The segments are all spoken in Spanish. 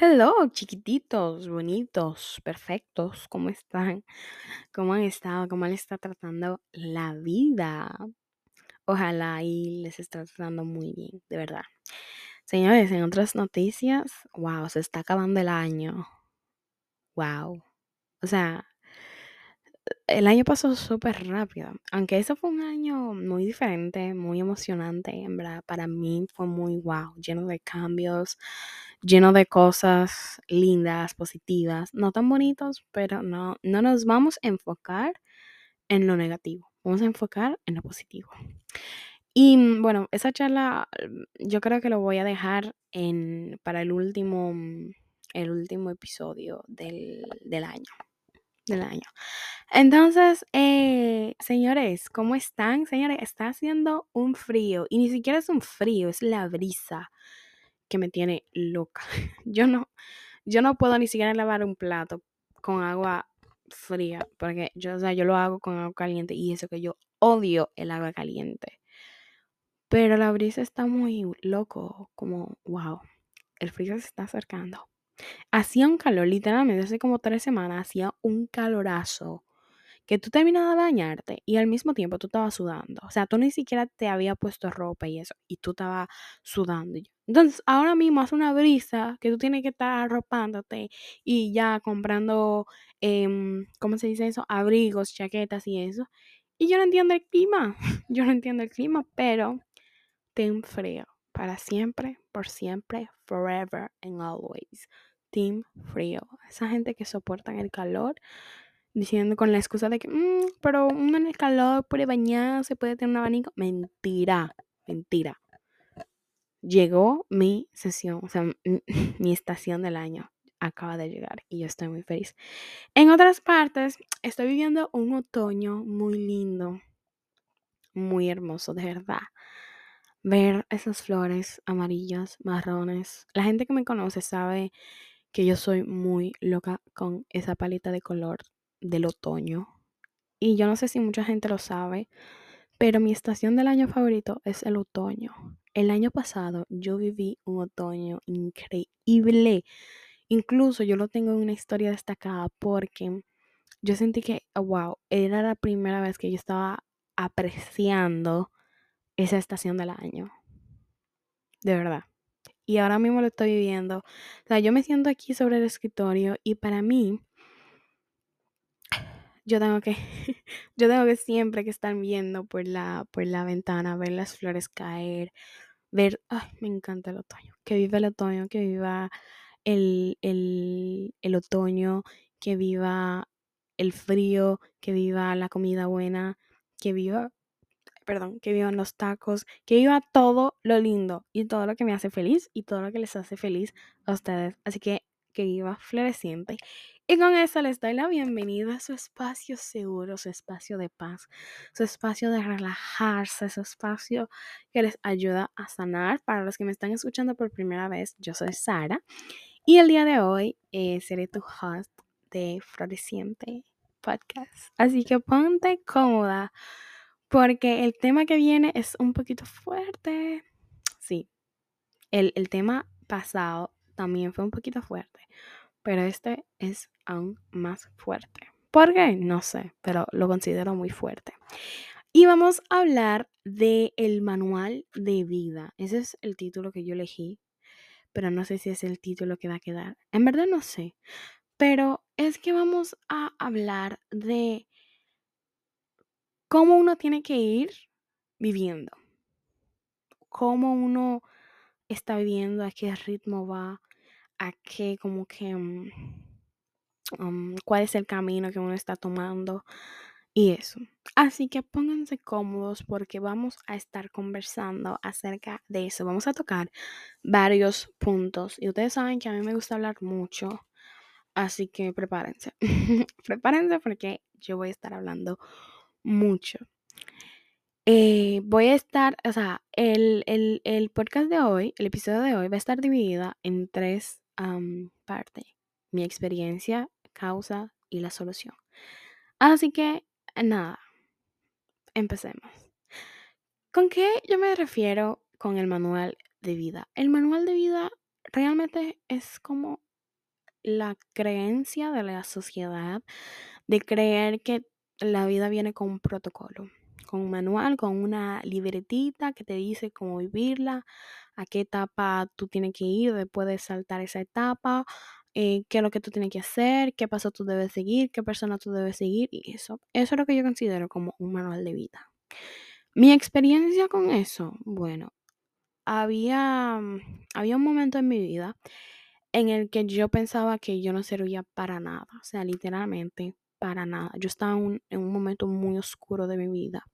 Hello, chiquititos, bonitos, perfectos, ¿cómo están? ¿Cómo han estado? ¿Cómo les está tratando la vida? Ojalá y les esté tratando muy bien, de verdad. Señores, en otras noticias, wow, se está acabando el año. Wow. O sea, el año pasó súper rápido. Aunque eso fue un año muy diferente, muy emocionante, en verdad, para mí fue muy wow, lleno de cambios, lleno de cosas lindas, positivas, no tan bonitos, pero no, no nos vamos a enfocar en lo negativo, vamos a enfocar en lo positivo. Y mm, bueno, esa charla mm, yo creo que lo voy a dejar en, para el último, mm, el último episodio del, del año. Del año. Entonces, eh, señores, ¿cómo están? Señores, está haciendo un frío y ni siquiera es un frío, es la brisa que me tiene loca. Yo no, yo no puedo ni siquiera lavar un plato con agua fría, porque yo, o sea, yo lo hago con agua caliente y eso que yo odio el agua caliente. Pero la brisa está muy loco, como, wow, el frío se está acercando. Hacía un calor, literalmente, hace como tres semanas, hacía un calorazo que tú terminabas de bañarte y al mismo tiempo tú estabas sudando. O sea, tú ni siquiera te había puesto ropa y eso, y tú estabas sudando. Entonces, ahora mismo hace una brisa que tú tienes que estar arropándote y ya comprando, em, ¿cómo se dice eso? Abrigos, chaquetas y eso. Y yo no entiendo el clima, yo no entiendo el clima, pero ten frío para siempre, por siempre, forever and always. Team frío. Esa gente que soporta el calor diciendo con la excusa de que, mmm, pero uno en el calor puede bañarse, puede tener un abanico. Mentira, mentira. Llegó mi sesión, o sea, mi estación del año acaba de llegar y yo estoy muy feliz. En otras partes, estoy viviendo un otoño muy lindo, muy hermoso, de verdad. Ver esas flores amarillas, marrones. La gente que me conoce sabe que yo soy muy loca con esa paleta de color del otoño. Y yo no sé si mucha gente lo sabe, pero mi estación del año favorito es el otoño. El año pasado yo viví un otoño increíble. Incluso yo lo tengo en una historia destacada porque yo sentí que, wow, era la primera vez que yo estaba apreciando esa estación del año. De verdad. Y ahora mismo lo estoy viviendo. O sea, yo me siento aquí sobre el escritorio y para mí yo tengo que, yo tengo que siempre que estar viendo por la, por la ventana, ver las flores caer, ver, ay, me encanta el otoño, que viva el otoño, que viva el, el, el otoño, que viva el frío, que viva la comida buena, que viva, perdón, que vivan los tacos, que viva todo lo lindo y todo lo que me hace feliz y todo lo que les hace feliz a ustedes. Así que que viva floreciente. Y con eso les doy la bienvenida a su espacio seguro, su espacio de paz, su espacio de relajarse, su espacio que les ayuda a sanar. Para los que me están escuchando por primera vez, yo soy Sara y el día de hoy eh, seré tu host de Floreciente Podcast. Así que ponte cómoda porque el tema que viene es un poquito fuerte. Sí, el, el tema pasado también fue un poquito fuerte, pero este es aún más fuerte. ¿Por qué? No sé, pero lo considero muy fuerte. Y vamos a hablar del el manual de vida. Ese es el título que yo elegí, pero no sé si es el título que va a quedar. En verdad no sé, pero es que vamos a hablar de cómo uno tiene que ir viviendo, cómo uno está viviendo, a qué ritmo va, a qué como que, mm, cuál es el camino que uno está tomando y eso. Así que pónganse cómodos porque vamos a estar conversando acerca de eso. Vamos a tocar varios puntos y ustedes saben que a mí me gusta hablar mucho. Así que prepárense. prepárense porque yo voy a estar hablando mucho. Eh, voy a estar, o sea, el, el, el, podcast de hoy, el episodio de hoy va a estar dividida en tres parte, mi experiencia, causa y la solución. Así que, nada, empecemos. ¿Con qué yo me refiero con el manual de vida? El manual de vida realmente es como la creencia de la sociedad de creer que la vida viene con un protocolo, con un manual, con una libretita que te dice cómo vivirla, a qué etapa tú tienes que ir después de saltar esa etapa, eh, qué es lo que tú tienes que hacer, qué paso tú debes seguir, qué persona tú debes seguir y eso. Eso es lo que yo considero como un manual de vida. Mi experiencia con eso, bueno, había, había un momento en mi vida en el que yo pensaba que yo no servía para nada, o sea, literalmente para nada. Yo estaba en un momento muy oscuro de mi vida.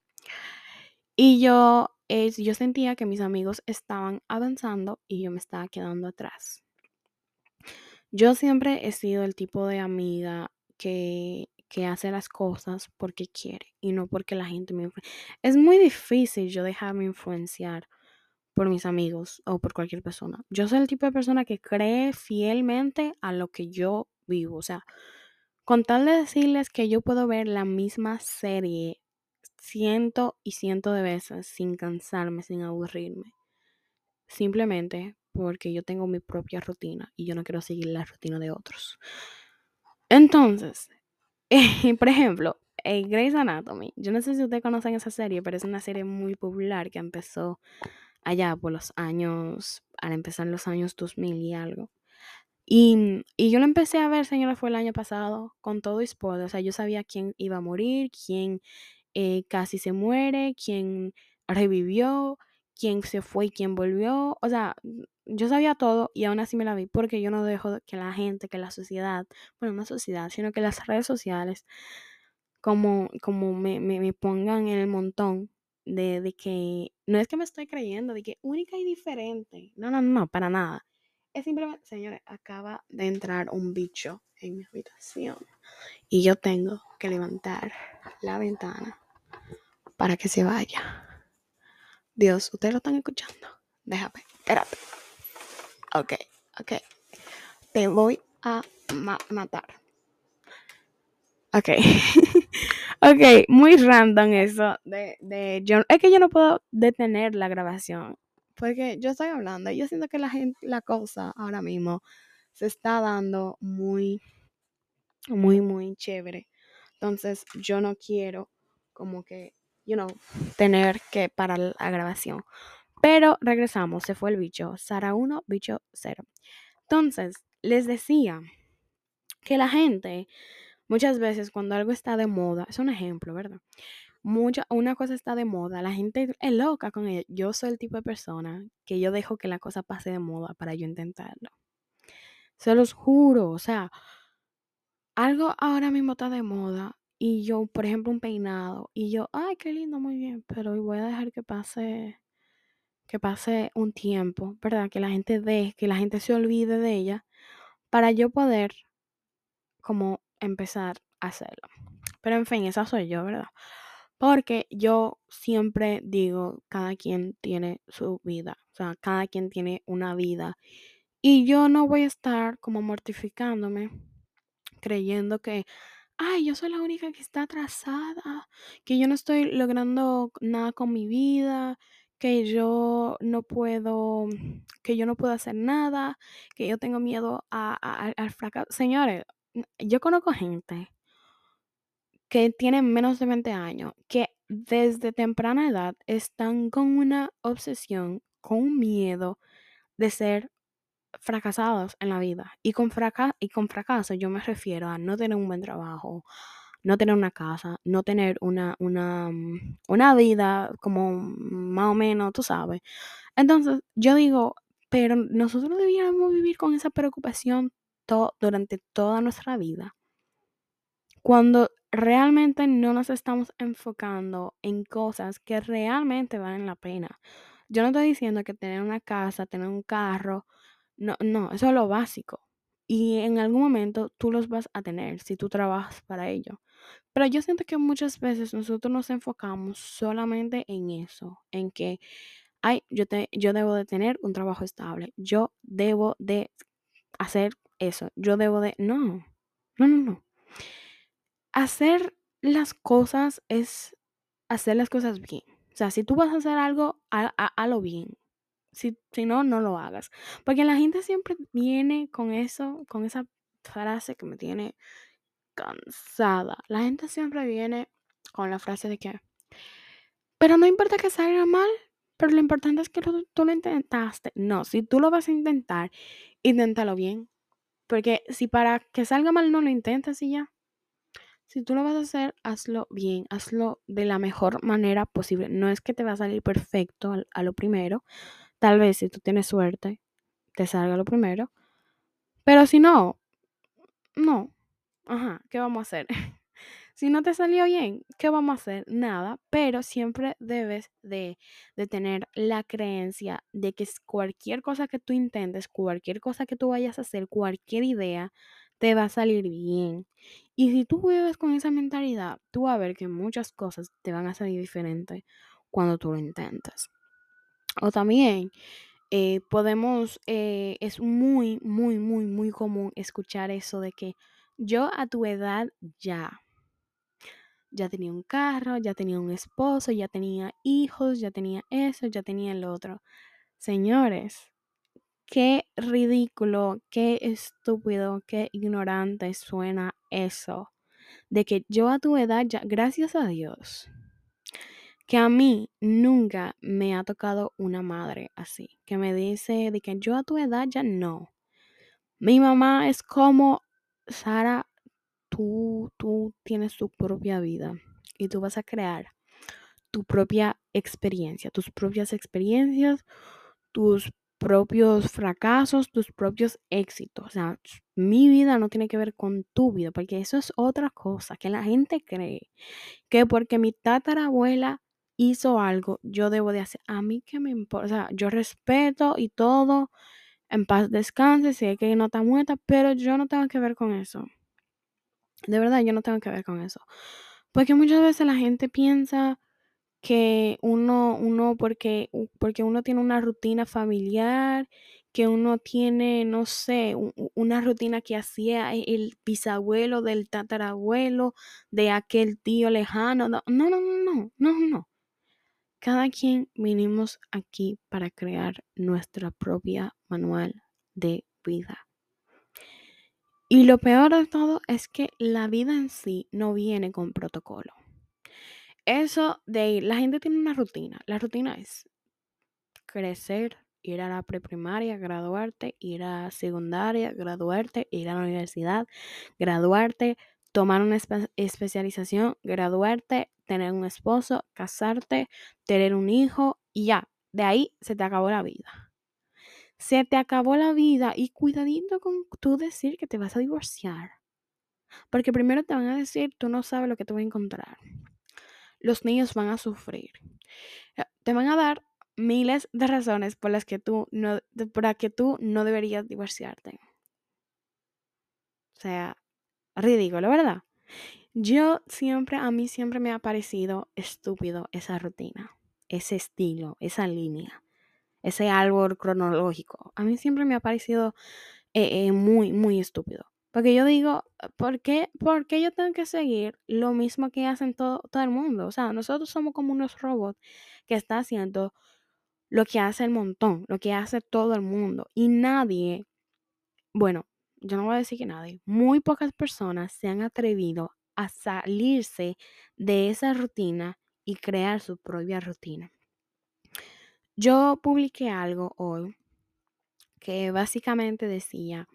Y yo, es, yo sentía que mis amigos estaban avanzando y yo me estaba quedando atrás. Yo siempre he sido el tipo de amiga que, que hace las cosas porque quiere y no porque la gente me influencia. Es muy difícil yo dejarme influenciar por mis amigos o por cualquier persona. Yo soy el tipo de persona que cree fielmente a lo que yo vivo. O sea, con tal de decirles que yo puedo ver la misma serie ciento y ciento de veces sin cansarme, sin aburrirme. Simplemente porque yo tengo mi propia rutina y yo no quiero seguir la rutina de otros. Entonces, por ejemplo, Grey's Anatomy. Yo no sé si ustedes conocen esa serie, pero es una serie muy popular que empezó allá por los años, al empezar los años 2000 y algo. Y, y, yo lo empecé a ver, señora, fue el año pasado, con todo y spoiler. O sea, yo sabía quién iba a morir, quién eh, casi se muere, quién revivió, quién se fue y quién volvió. O sea, yo sabía todo y aún así me la vi porque yo no dejo que la gente, que la sociedad, bueno, no sociedad, sino que las redes sociales como, como me, me, me pongan en el montón de, de, que no es que me estoy creyendo, de que única y diferente. No, no, no, para nada. Es simplemente, señores, acaba de entrar un bicho en mi habitación y yo tengo que levantar la ventana para que se vaya. Dios, ustedes lo están escuchando. Déjame, espérate. Ok, ok. Te voy a ma matar. Ok. ok, muy random eso de, de yo. Es que yo no puedo detener la grabación. Porque yo estoy hablando yo siento que la gente, la cosa ahora mismo se está dando muy, muy, muy chévere. Entonces yo no quiero como que, you know, tener que parar la grabación. Pero regresamos, se fue el bicho. Sara 1, bicho 0. Entonces, les decía que la gente Muchas veces cuando algo está de moda, es un ejemplo, ¿verdad? Mucha, una cosa está de moda, la gente es loca con ella. Yo soy el tipo de persona que yo dejo que la cosa pase de moda para yo intentarlo. Se los juro, o sea, algo ahora mismo está de moda y yo, por ejemplo, un peinado y yo, ay, qué lindo, muy bien, pero voy a dejar que pase que pase un tiempo, ¿verdad? Que la gente deje, que la gente se olvide de ella para yo poder como empezar a hacerlo. Pero en fin, esa soy yo, ¿verdad? Porque yo siempre digo, cada quien tiene su vida, o sea, cada quien tiene una vida. Y yo no voy a estar como mortificándome, creyendo que, ay, yo soy la única que está atrasada, que yo no estoy logrando nada con mi vida, que yo no puedo, que yo no puedo hacer nada, que yo tengo miedo al fracaso. Señores, yo conozco gente que tiene menos de 20 años, que desde temprana edad están con una obsesión, con miedo de ser fracasados en la vida. Y con, y con fracaso yo me refiero a no tener un buen trabajo, no tener una casa, no tener una, una, mm, una vida como más o menos, tú sabes. Entonces yo digo, pero nosotros debíamos vivir con esa preocupación durante toda nuestra vida, cuando realmente no nos estamos enfocando en cosas que realmente valen la pena. Yo no estoy diciendo que tener una casa, tener un carro, no, no, eso es lo básico. Y en algún momento tú los vas a tener si tú trabajas para ello. Pero yo siento que muchas veces nosotros nos enfocamos solamente en eso, en que, ay, yo, te, yo debo de tener un trabajo estable, yo debo de hacer eso, yo debo de... No, no, no, no. Hacer las cosas es hacer las cosas bien. O sea, si tú vas a hacer algo, hazlo bien. Si, si no, no lo hagas. Porque la gente siempre viene con eso, con esa frase que me tiene cansada. La gente siempre viene con la frase de que, pero no importa que salga mal, pero lo importante es que tú lo intentaste. No, si tú lo vas a intentar, inténtalo bien. Porque si para que salga mal no lo intentas y ya. Si tú lo vas a hacer, hazlo bien, hazlo de la mejor manera posible. No es que te va a salir perfecto a, lo primero. Tal vez si tú tienes suerte, te salga lo primero. Pero si no, no. Ajá, ¿qué vamos a hacer? Si no te salió bien, ¿qué vamos a hacer? Nada, pero siempre debes de, de, tener la creencia de que cualquier cosa que tú intentes, cualquier cosa que tú vayas a hacer, cualquier idea, te va a salir bien. Y si tú vives con esa mentalidad, tú vas a ver que muchas cosas te van a salir diferentes cuando tú lo intentes. O también eh, podemos, eh, es muy, muy, muy, muy común escuchar eso de que yo a tu edad ya, ya tenía un carro, ya tenía un esposo, ya tenía hijos, ya tenía eso, ya tenía el otro. Señores, qué ridículo, qué estúpido, qué ignorante suena eso. De que yo a tu edad ya, gracias a Dios, que a mí nunca me ha tocado una madre así, que me dice de que yo a tu edad ya no. Mi mamá es como, Sara, tú, tú tienes tu propia vida y tú vas a crear tu propia experiencia, tus propias experiencias, tus propios fracasos, tus propios éxitos. O sea, mi vida no tiene que ver con tu vida, porque eso es otra cosa, que la gente cree que porque mi tatarabuela hizo algo, yo debo de hacer. A mí que me importa, o sea, yo respeto y todo, en paz descanse, sé que no está muerta, pero yo no tengo que ver con eso. De verdad, yo no tengo que ver con eso. Porque muchas veces la gente piensa que uno, uno, porque, porque uno tiene una rutina familiar, que uno tiene, no sé, una rutina que hacía el bisabuelo del tatarabuelo, de aquel tío lejano. No, no, no, no, no, no. Cada quien vinimos aquí para crear nuestra propia manual de vida. Y lo peor de todo es que la vida en sí no viene con protocolo. Eso de ir, la gente tiene una rutina. La rutina es crecer, ir a la preprimaria, graduarte, ir a secundaria, graduarte, ir a la universidad, graduarte, tomar una especialización, graduarte, tener un esposo, casarte, tener un hijo y ya, de ahí se te acabó la vida. Se te acabó la vida y cuidadito con tú decir que te vas a divorciar. Porque primero te van a decir, tú no sabes lo que te voy a encontrar. Los niños van a sufrir. Eh, te van a dar miles de razones por las que tú no, para que tú no deberías divorciarte. O sea, ridículo, ¿verdad? Yo siempre, a mí siempre me ha parecido estúpido esa rutina, ese estilo, esa línea, ese árbol cronológico. A mí siempre me ha parecido eh, eh, muy, muy estúpido. Porque yo digo, ¿por qué, ¿por qué yo tengo que seguir lo mismo que hacen todo, todo el mundo? O sea, nosotros somos como unos robots que están haciendo lo que hace el montón, lo que hace todo el mundo. Y nadie, bueno, yo no voy a decir que nadie, muy pocas personas se han atrevido a salirse de esa rutina y crear su propia rutina. Yo publiqué algo hoy que básicamente decía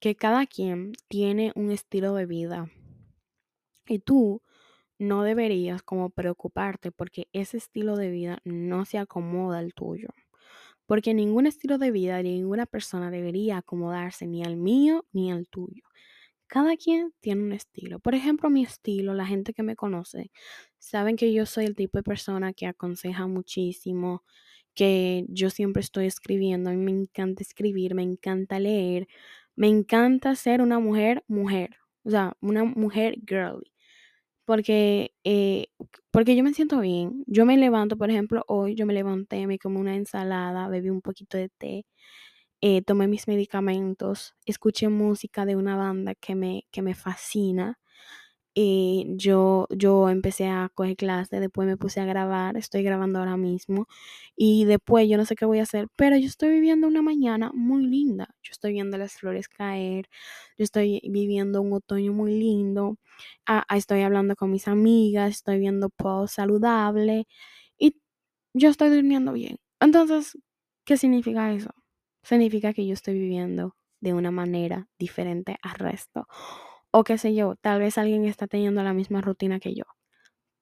que cada quien tiene un estilo de vida y tú no deberías como preocuparte porque ese estilo de vida no se acomoda al tuyo. Porque ningún estilo de vida de ninguna persona debería acomodarse ni al mío ni al tuyo. Cada quien tiene un estilo. Por ejemplo, mi estilo, la gente que me conoce, saben que yo soy el tipo de persona que aconseja muchísimo, que yo siempre estoy escribiendo, a mí me encanta escribir, me encanta leer, me encanta ser una mujer mujer, o sea, una mujer girly porque, eh, porque yo me siento bien. Yo me levanto, por ejemplo, hoy yo me levanté, me comí una ensalada, bebí un poquito de té, eh, tomé mis medicamentos, escuché música de una banda que me, que me fascina. Y yo, yo empecé a coger clases, después me puse a grabar, estoy grabando ahora mismo y después yo no sé qué voy a hacer, pero yo estoy viviendo una mañana muy linda, yo estoy viendo las flores caer, yo estoy viviendo un otoño muy lindo, ah, ah, estoy hablando con mis amigas, estoy viendo post saludable y yo estoy durmiendo bien. Entonces, ¿qué significa eso? Significa que yo estoy viviendo de una manera diferente al resto. O qué sé yo, tal vez alguien está teniendo la misma rutina que yo.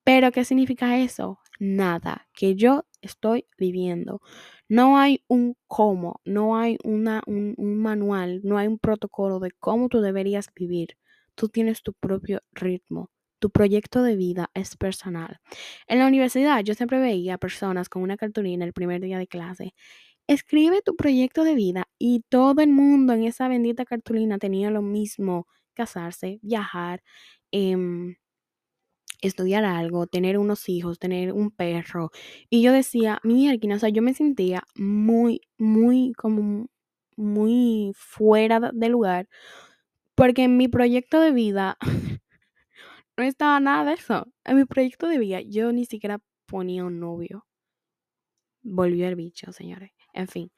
Pero ¿qué significa eso? Nada, que yo estoy viviendo. No hay un cómo, no hay una, un, manual, no hay un protocolo de cómo tú deberías vivir. Tú tienes tu propio ritmo. Tu proyecto de vida es personal. En la universidad yo siempre veía personas con una cartulina el primer día de clase. Escribe tu proyecto de vida y todo el mundo en esa bendita cartulina tenía lo mismo casarse, viajar, em, estudiar algo, tener unos hijos, tener un perro. Y yo decía, mierda, o sea, yo me sentía muy, muy, como muy fuera de lugar, porque en mi proyecto de vida no estaba nada de eso. En mi proyecto de vida yo ni siquiera ponía un novio. Volvió el bicho, señores. En fin,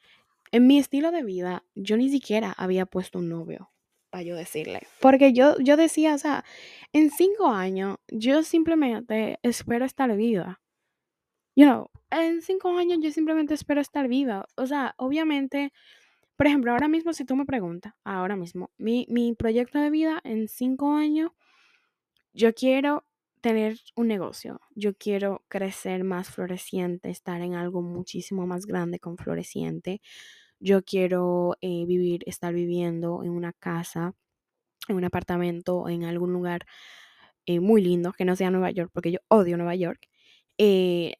en mi estilo de vida yo ni siquiera había puesto un novio yo decirle. Porque yo, yo decía, o sea, en cinco años yo simplemente espero estar viva. You know, en cinco años yo simplemente espero estar viva. O sea, obviamente, por ejemplo, ahora mismo si tú me preguntas, ahora mismo, mi, mi proyecto de vida en cinco años, yo quiero tener un negocio, yo quiero crecer más floreciente, estar en algo muchísimo más grande con floreciente yo quiero eh, vivir, estar viviendo en una casa, en un apartamento, en algún lugar eh, muy lindo, que no sea Nueva York, porque yo odio Nueva York. Eh,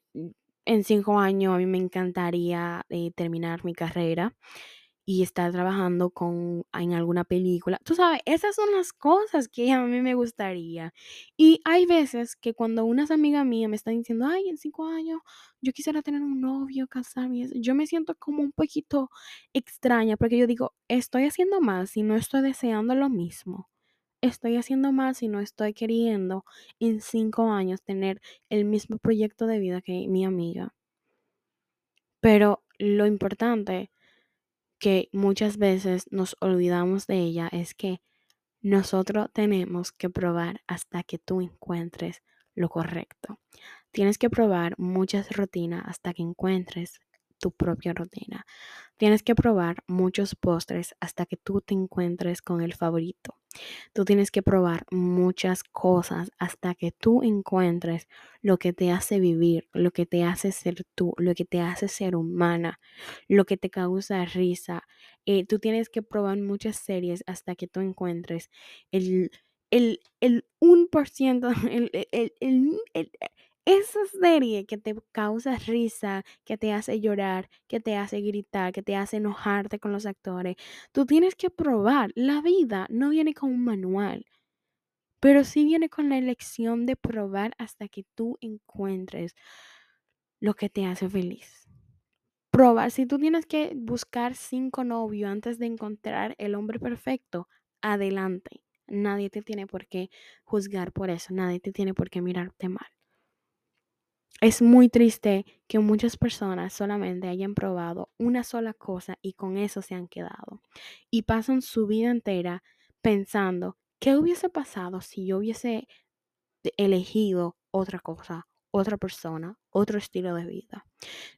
en cinco años a mí me encantaría terminar mi carrera y estar trabajando con, en alguna película. Tú sabes, esas son las cosas que a mí me gustaría. Y hay veces que cuando unas amigas mías me están diciendo, ay, en cinco años yo quisiera tener un novio, casarme, yo me siento como un poquito extraña porque yo digo, estoy haciendo más y no estoy deseando lo mismo. Estoy haciendo más y no estoy queriendo en cinco años tener el mismo proyecto de vida que mi amiga. Pero lo importante que muchas veces nos olvidamos de ella es que nosotros tenemos que probar hasta que tú encuentres lo correcto. Tienes que probar muchas rutinas hasta que encuentres tu propia rutina. Tienes que probar muchos postres hasta que tú te encuentres con el favorito. Tú tienes que probar muchas cosas hasta que tú encuentres lo que te hace vivir, lo que te hace ser tú, lo que te hace ser humana, lo que te causa risa. Eh, tú tienes que probar muchas series hasta que tú encuentres el, el, el 1%, el, el, el esa serie que te causa risa, que te hace llorar, que te hace gritar, que te hace enojarte con los actores, tú tienes que probar. La vida no viene con un manual, pero sí viene con la elección de probar hasta que tú encuentres lo que te hace feliz. Probar, si tú tienes que buscar cinco novios antes de encontrar el hombre perfecto, adelante. Nadie te tiene por qué juzgar por eso, nadie te tiene por qué mirarte mal. Es muy triste que muchas personas solamente hayan probado una sola cosa y con eso se han quedado. Y pasan su vida entera pensando, ¿qué hubiese pasado si yo hubiese elegido otra cosa, otra persona, otro estilo de vida?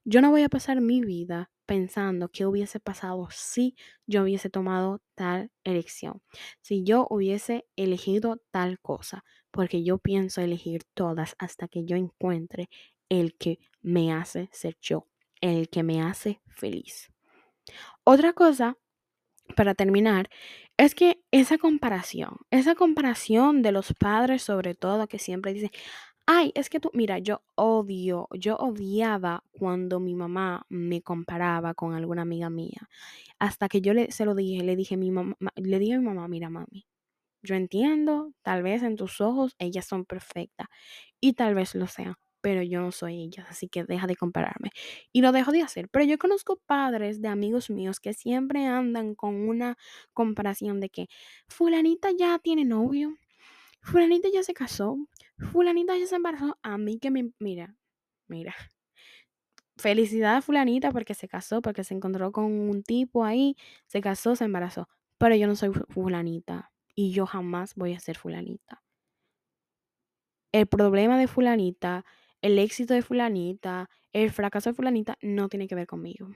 Yo no voy a pasar mi vida pensando qué hubiese pasado si yo hubiese tomado tal elección, si yo hubiese elegido tal cosa, porque yo pienso elegir todas hasta que yo encuentre el que me hace ser yo, el que me hace feliz. Otra cosa, para terminar, es que esa comparación, esa comparación de los padres sobre todo, que siempre dicen, ay, es que tú, mira, yo odio, yo odiaba cuando mi mamá me comparaba con alguna amiga mía. Hasta que yo le, se lo dije, le dije, mi mamá, le dije a mi mamá, mira, mami, yo entiendo, tal vez en tus ojos ellas son perfectas y tal vez lo sean, pero yo no soy ellas, así que deja de compararme. Y lo dejo de hacer. Pero yo conozco padres de amigos míos que siempre andan con una comparación de que fulanita ya tiene novio, fulanita ya se casó, fulanita ya se embarazó, a mí que me, mira, mira, felicidad a fulanita porque se casó, porque se encontró con un tipo ahí, se casó, se embarazó, pero yo no soy fulanita y yo jamás voy a ser fulanita. El problema de fulanita, el éxito de fulanita, el fracaso de fulanita no tiene que ver conmigo.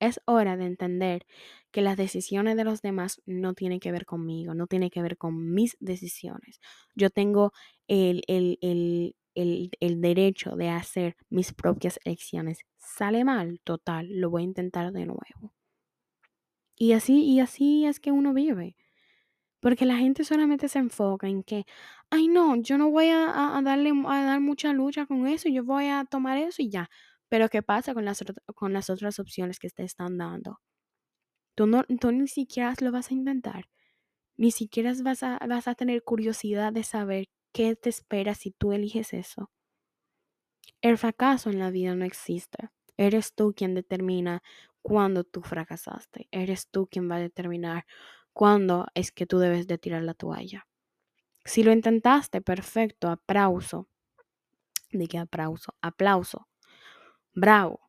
Es hora de entender que las decisiones de los demás no tienen que ver conmigo, no tienen que ver con mis decisiones. Yo tengo el, el, el, el, derecho de hacer mis propias elecciones. Sale mal, total, lo voy a intentar de nuevo. Y así, y así es que uno vive. Porque la gente solamente se enfoca en que, ay no, yo no voy a, darle a dar mucha lucha con eso, yo voy a tomar eso y ya. Pero ¿qué pasa con las, con las otras opciones que te están dando? Tú, no, tú ni siquiera lo vas a intentar. Ni siquiera vas a, vas a tener curiosidad de saber qué te espera si tú eliges eso. El fracaso en la vida no existe. Eres tú quien determina cuándo tú fracasaste. Eres tú quien va a determinar cuándo es que tú debes de tirar la toalla. Si lo intentaste, perfecto, aplauso. ¿De qué aplauso? Aplauso. Bravo.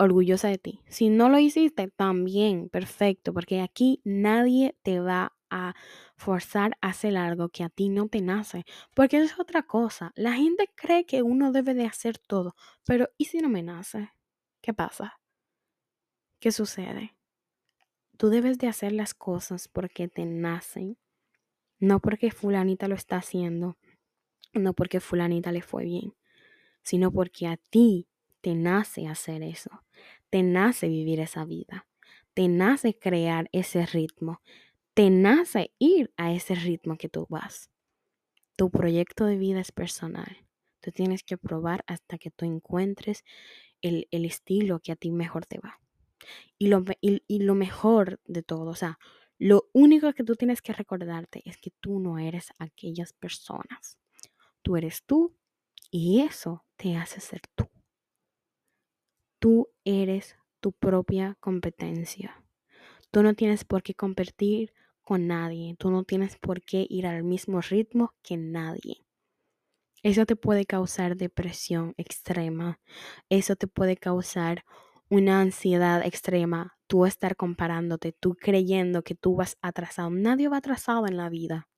Orgullosa de ti. Si no lo hiciste, también, perfecto, porque aquí nadie te va a forzar a hacer algo que a ti no te nace, porque es otra cosa. La gente cree que uno debe de hacer todo, pero ¿y si no me nace? ¿Qué pasa? ¿Qué sucede? Tú debes de hacer las cosas porque te nacen, no porque fulanita lo está haciendo, no porque fulanita le fue bien, sino porque a ti te nace hacer eso, te nace vivir esa vida, te nace crear ese ritmo, te nace ir a ese ritmo que tú vas. Tu proyecto de vida es personal. Tú tienes que probar hasta que tú encuentres el, el estilo que a ti mejor te va. Y lo, y, lo mejor de todo, o sea, lo único que tú tienes que recordarte es que tú no eres aquellas personas. Tú eres tú y eso te hace ser tú. Tú eres tu propia competencia. Tú no tienes por qué competir con nadie. Tú no tienes por qué ir al mismo ritmo que nadie. Eso te puede causar depresión extrema. Eso te puede causar una ansiedad extrema, tú estar comparándote, tú creyendo que tú vas atrasado. Nadie va atrasado en la vida.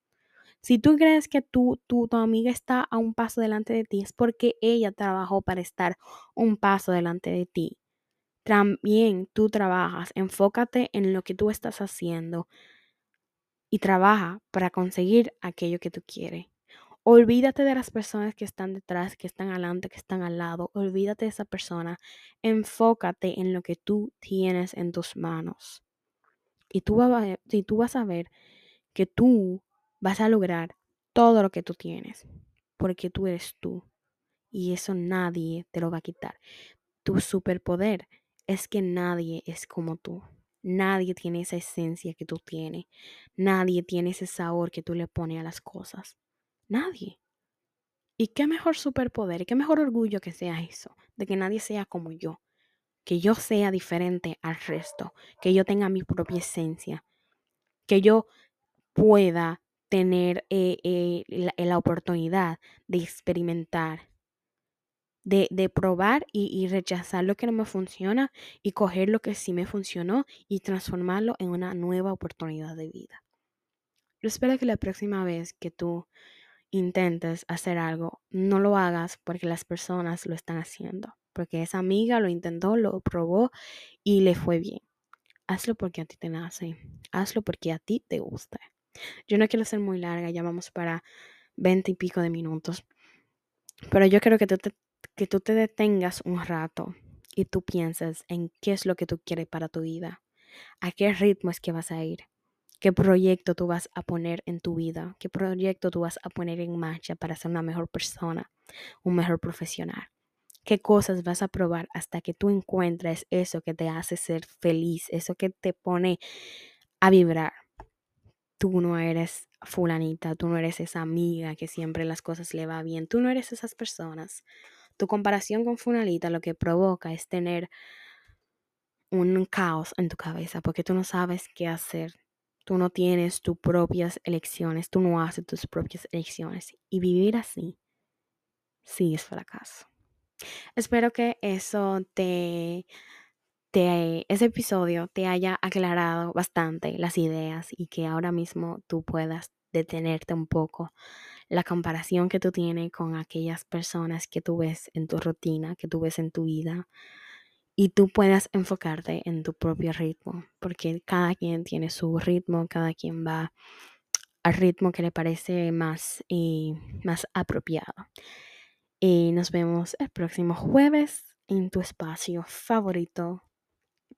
Si tú crees que tú, tu amiga está a un paso delante de ti, es porque ella trabajó para estar un paso delante de ti. También tú trabajas, enfócate en lo que tú estás haciendo y trabaja para conseguir aquello que tú quieres. Olvídate de las personas que están detrás, que están adelante, que están al lado. Olvídate de esa persona. Enfócate en lo que tú tienes en tus manos. Y tú, vas, y tú vas a ver que tú vas a lograr todo lo que tú tienes. Porque tú eres tú. Y eso nadie te lo va a quitar. Tu superpoder es que nadie es como tú. Nadie tiene esa esencia que tú tienes. Nadie tiene ese sabor que tú le pones a las cosas. Nadie. ¿Y qué mejor superpoder, qué mejor orgullo que sea eso, de que nadie sea como yo, que yo sea diferente al resto, que yo tenga mi propia esencia, que yo pueda tener eh, eh, la, oportunidad de experimentar, de, de probar y, y, rechazar lo que no me funciona y coger lo que sí me funcionó y transformarlo en una nueva oportunidad de vida. Yo espero que la próxima vez que tú intentes hacer algo, no lo hagas porque las personas lo están haciendo, porque esa amiga lo intentó, lo probó y le fue bien. Hazlo porque a ti te nace, hazlo porque a ti te gusta. Yo no quiero ser muy larga, ya vamos para veinte y pico de minutos, pero yo quiero que tú te, que tú te detengas un rato y tú pienses en qué es lo que tú quieres para tu vida, a qué ritmo es que vas a ir, qué proyecto tú vas a poner en tu vida, qué proyecto tú vas a poner en marcha para ser una mejor persona, un mejor profesional. ¿Qué cosas vas a probar hasta que tú encuentres eso que te hace ser feliz, eso que te pone a vibrar? Tú no eres fulanita, tú no eres esa amiga que siempre las cosas le va bien, tú no eres esas personas. Tu comparación con fulanita lo que provoca es tener un caos en tu cabeza porque tú no sabes qué hacer tú no tienes tus propias elecciones, tú no haces tus propias elecciones. Y vivir así, sí es fracaso. Espero que eso te, te, ese episodio te haya aclarado bastante las ideas y que ahora mismo tú puedas detenerte un poco la comparación que tú tienes con aquellas personas que tú ves en tu rutina, que tú ves en tu vida, y tú puedas enfocarte en tu propio ritmo, porque cada quien tiene su ritmo, cada quien va al ritmo que le parece más, y eh, más apropiado. Y nos vemos el próximo jueves en tu espacio favorito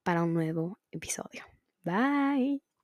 para un nuevo episodio. Bye.